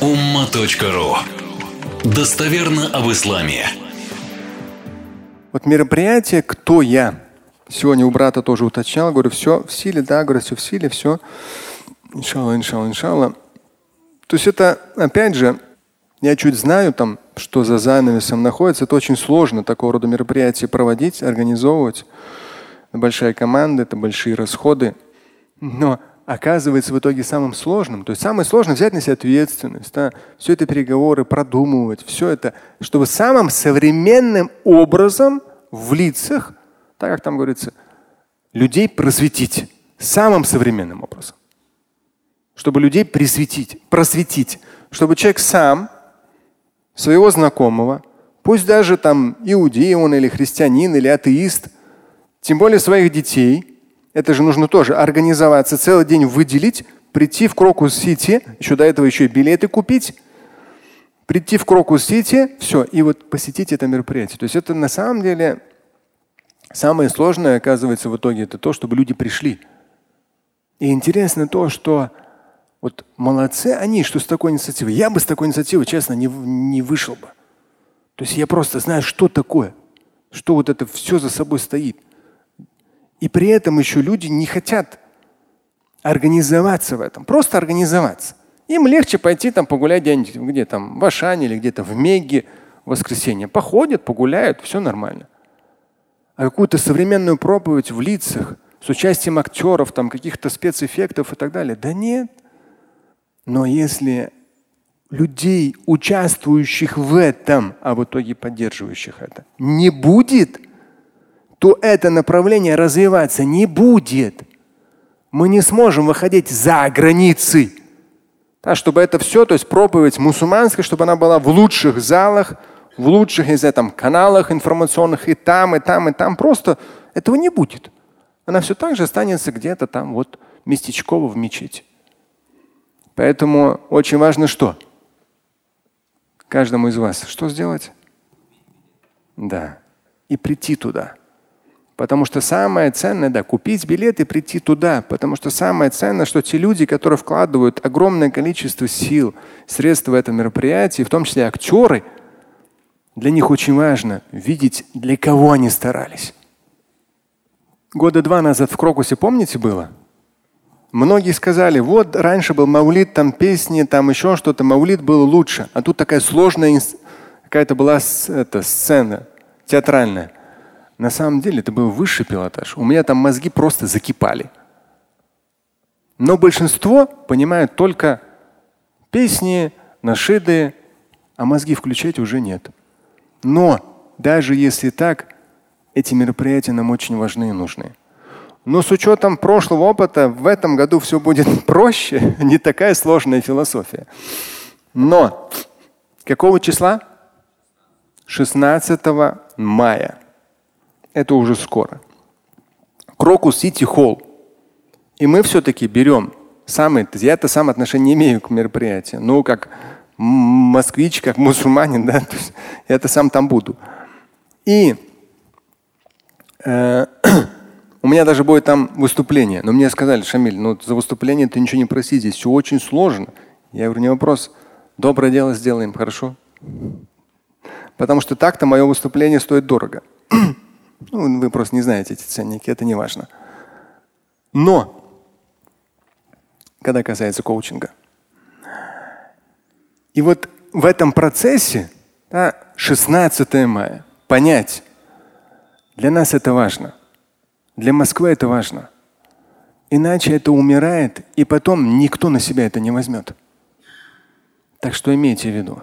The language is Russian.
umma.ru Достоверно об исламе. Вот мероприятие «Кто я?» Сегодня у брата тоже уточнял, говорю, все в силе, да, говорю, все в силе, все. Иншалла, иншалла, иншалла. То есть это, опять же, я чуть знаю там, что за занавесом находится. Это очень сложно такого рода мероприятия проводить, организовывать. Большая команда, это большие расходы. Но оказывается в итоге самым сложным. То есть самое сложное взять на себя ответственность, да, все это переговоры, продумывать, все это, чтобы самым современным образом в лицах, так как там говорится, людей просветить самым современным образом. Чтобы людей присветить, просветить, чтобы человек сам своего знакомого, пусть даже там иудей он или христианин или атеист, тем более своих детей – это же нужно тоже организоваться, целый день выделить, прийти в Крокус-Сити, еще до этого еще и билеты купить, прийти в Крокус-Сити, все, и вот посетить это мероприятие. То есть это на самом деле самое сложное, оказывается, в итоге, это то, чтобы люди пришли. И интересно то, что вот молодцы они, что с такой инициативой. Я бы с такой инициативой, честно, не, не вышел бы. То есть я просто знаю, что такое, что вот это все за собой стоит. И при этом еще люди не хотят организоваться в этом, просто организоваться. Им легче пойти там погулять где-нибудь, где там в Ашане или где-то в Меге в воскресенье. Походят, погуляют, все нормально. А какую-то современную проповедь в лицах с участием актеров, там каких-то спецэффектов и так далее. Да нет. Но если людей, участвующих в этом, а в итоге поддерживающих это, не будет, то это направление развиваться не будет. Мы не сможем выходить за границы. Да, чтобы это все, то есть проповедь мусульманская, чтобы она была в лучших залах, в лучших из там, каналах информационных и там, и там, и там. Просто этого не будет. Она все так же останется где-то там вот местечково в мечети. Поэтому очень важно что? Каждому из вас что сделать? Да. И прийти туда. Потому что самое ценное, да, купить билет и прийти туда. Потому что самое ценное, что те люди, которые вкладывают огромное количество сил, средств в это мероприятие, в том числе актеры, для них очень важно видеть, для кого они старались. Года два назад в Крокусе, помните, было? Многие сказали, вот раньше был маулит, там песни, там еще что-то, маулит был лучше. А тут такая сложная какая-то была это, сцена театральная. На самом деле это был высший пилотаж. У меня там мозги просто закипали. Но большинство понимают только песни, нашиды, а мозги включать уже нет. Но даже если так, эти мероприятия нам очень важны и нужны. Но с учетом прошлого опыта в этом году все будет проще, не такая сложная философия. Но какого числа? 16 мая. Это уже скоро. Крокус Сити Холл. И мы все-таки берем самый, я-то сам отношения не имею к мероприятию, но как москвич, как мусульманин, да, то есть я-то сам там буду. И э, у меня даже будет там выступление. Но мне сказали, Шамиль, ну за выступление ты ничего не проси, здесь все очень сложно. Я говорю, не вопрос. Доброе дело сделаем, хорошо? Потому что так-то мое выступление стоит дорого. Ну, вы просто не знаете эти ценники, это не важно. Но, когда касается коучинга, и вот в этом процессе, да, 16 мая, понять, для нас это важно, для Москвы это важно. Иначе это умирает, и потом никто на себя это не возьмет. Так что имейте в виду.